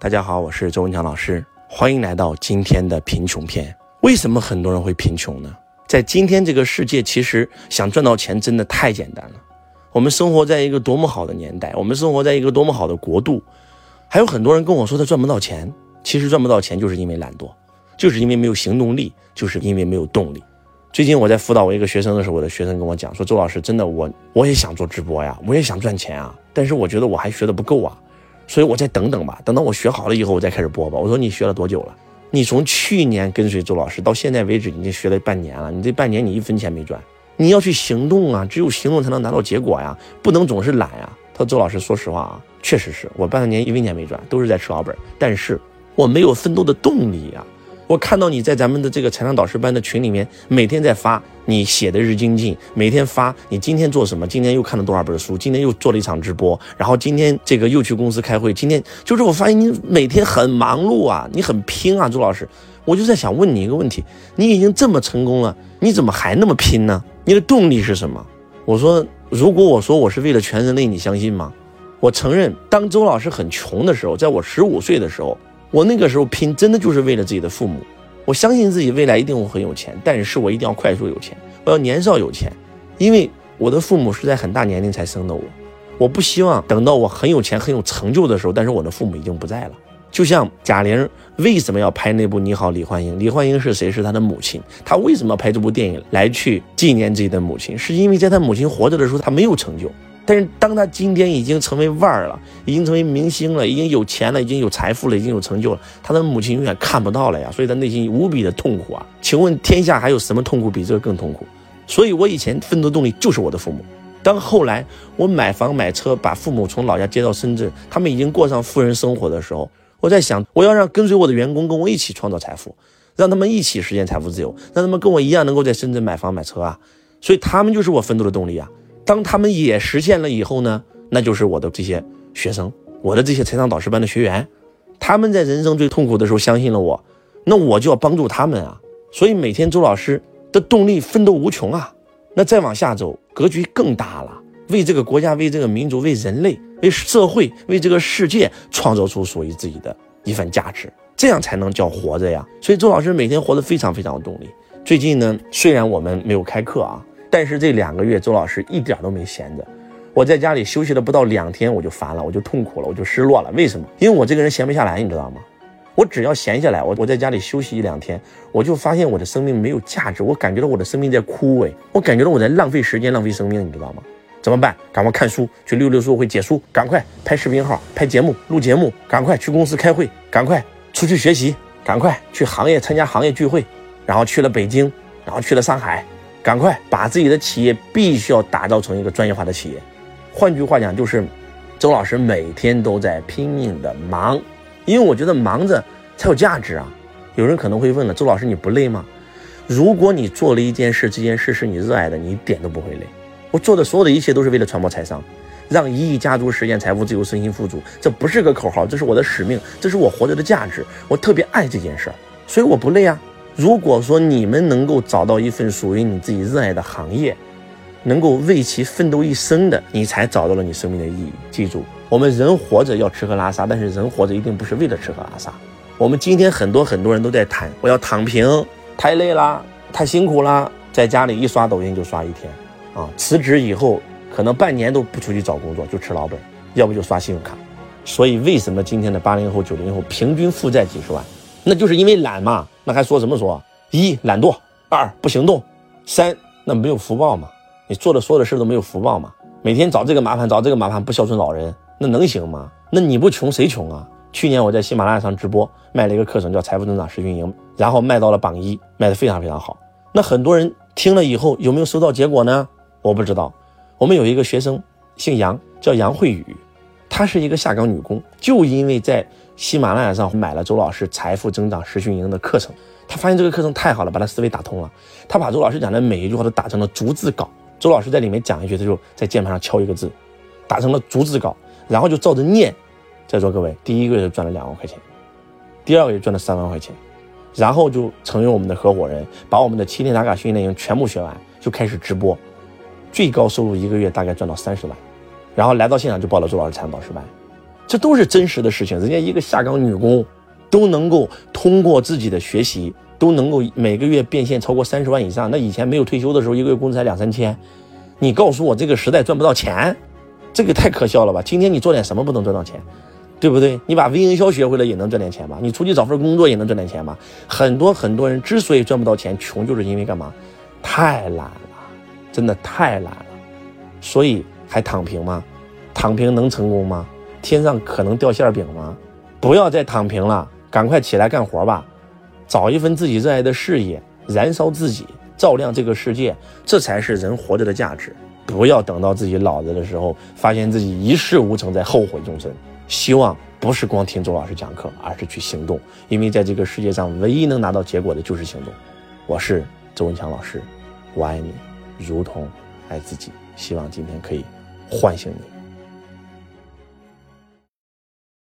大家好，我是周文强老师，欢迎来到今天的贫穷篇。为什么很多人会贫穷呢？在今天这个世界，其实想赚到钱真的太简单了。我们生活在一个多么好的年代，我们生活在一个多么好的国度，还有很多人跟我说他赚不到钱，其实赚不到钱就是因为懒惰，就是因为没有行动力，就是因为没有动力。最近我在辅导我一个学生的时候，我的学生跟我讲说：“周老师，真的我我也想做直播呀，我也想赚钱啊，但是我觉得我还学的不够啊。”所以我再等等吧，等到我学好了以后，我再开始播吧。我说你学了多久了？你从去年跟随周老师到现在为止，已经学了半年了。你这半年你一分钱没赚，你要去行动啊！只有行动才能拿到结果呀，不能总是懒呀。他说周老师，说实话啊，确实是我半年一分钱没赚，都是在吃老本，但是我没有奋斗的动力呀。我看到你在咱们的这个财商导师班的群里面，每天在发你写的日精进，每天发你今天做什么，今天又看了多少本书，今天又做了一场直播，然后今天这个又去公司开会，今天就是我发现你每天很忙碌啊，你很拼啊，周老师，我就在想问你一个问题，你已经这么成功了，你怎么还那么拼呢？你的动力是什么？我说，如果我说我是为了全人类，你相信吗？我承认，当周老师很穷的时候，在我十五岁的时候。我那个时候拼，真的就是为了自己的父母。我相信自己未来一定会很有钱，但是我一定要快速有钱，我要年少有钱，因为我的父母是在很大年龄才生的我，我不希望等到我很有钱、很有成就的时候，但是我的父母已经不在了。就像贾玲为什么要拍那部《你好，李焕英》？李焕英是谁？是她的母亲。她为什么要拍这部电影来去纪念自己的母亲？是因为在她母亲活着的时候，她没有成就。但是当他今天已经成为腕儿了，已经成为明星了，已经有钱了，已经有财富了，已经有成就了，他的母亲永远看不到了呀，所以他内心无比的痛苦啊！请问天下还有什么痛苦比这个更痛苦？所以我以前奋斗动力就是我的父母。当后来我买房买车，把父母从老家接到深圳，他们已经过上富人生活的时候，我在想，我要让跟随我的员工跟我一起创造财富，让他们一起实现财富自由，让他们跟我一样能够在深圳买房买车啊！所以他们就是我奋斗的动力啊！当他们也实现了以后呢，那就是我的这些学生，我的这些财商导师班的学员，他们在人生最痛苦的时候相信了我，那我就要帮助他们啊。所以每天周老师的动力奋斗无穷啊。那再往下走，格局更大了，为这个国家、为这个民族、为人类、为社会、为这个世界创造出属于自己的一份价值，这样才能叫活着呀。所以周老师每天活得非常非常有动力。最近呢，虽然我们没有开课啊。但是这两个月，周老师一点都没闲着。我在家里休息了不到两天，我就烦了，我就痛苦了，我就失落了。为什么？因为我这个人闲不下来，你知道吗？我只要闲下来，我我在家里休息一两天，我就发现我的生命没有价值，我感觉到我的生命在枯萎，我感觉到我在浪费时间、浪费生命，你知道吗？怎么办？赶快看书，去溜溜书会解书，赶快拍视频号、拍节目、录节目，赶快去公司开会，赶快出去学习，赶快去行业参加行业聚会，然后去了北京，然后去了上海。赶快把自己的企业必须要打造成一个专业化的企业。换句话讲，就是周老师每天都在拼命的忙，因为我觉得忙着才有价值啊。有人可能会问了，周老师你不累吗？如果你做了一件事，这件事是你热爱的，你一点都不会累。我做的所有的一切都是为了传播财商，让一亿家族实现财富自由、身心富足。这不是个口号，这是我的使命，这是我活着的价值。我特别爱这件事儿，所以我不累啊。如果说你们能够找到一份属于你自己热爱的行业，能够为其奋斗一生的，你才找到了你生命的意义。记住，我们人活着要吃喝拉撒，但是人活着一定不是为了吃喝拉撒。我们今天很多很多人都在谈，我要躺平，太累啦，太辛苦啦，在家里一刷抖音就刷一天，啊，辞职以后可能半年都不出去找工作，就吃老本，要不就刷信用卡。所以为什么今天的八零后、九零后平均负债几十万？那就是因为懒嘛，那还说什么说？一懒惰，二不行动，三那没有福报嘛？你做的所有的事都没有福报嘛？每天找这个麻烦，找这个麻烦，不孝顺老人，那能行吗？那你不穷谁穷啊？去年我在喜马拉雅上直播卖了一个课程，叫财富增长实训营，然后卖到了榜一，卖的非常非常好。那很多人听了以后有没有收到结果呢？我不知道。我们有一个学生姓杨，叫杨慧宇，她是一个下岗女工，就因为在。喜马拉雅上买了周老师财富增长实训营的课程，他发现这个课程太好了，把他思维打通了。他把周老师讲的每一句话都打成了逐字稿。周老师在里面讲一句，他就在键盘上敲一个字，打成了逐字稿，然后就照着念。在座各位，第一个月赚了两万块钱，第二个月赚了三万块钱，然后就成为我们的合伙人，把我们的七天打卡训练营全部学完，就开始直播，最高收入一个月大概赚到三十万，然后来到现场就报了周老师财富导师班。这都是真实的事情。人家一个下岗女工，都能够通过自己的学习，都能够每个月变现超过三十万以上。那以前没有退休的时候，一个月工资才两三千。你告诉我这个时代赚不到钱，这个太可笑了吧？今天你做点什么不能赚到钱，对不对？你把微营销学会了也能赚点钱吧？你出去找份工作也能赚点钱吧？很多很多人之所以赚不到钱，穷就是因为干嘛？太懒了，真的太懒了，所以还躺平吗？躺平能成功吗？天上可能掉馅饼吗？不要再躺平了，赶快起来干活吧，找一份自己热爱的事业，燃烧自己，照亮这个世界，这才是人活着的价值。不要等到自己老了的时候，发现自己一事无成，再后悔终身。希望不是光听周老师讲课，而是去行动，因为在这个世界上，唯一能拿到结果的就是行动。我是周文强老师，我爱你，如同爱自己。希望今天可以唤醒你。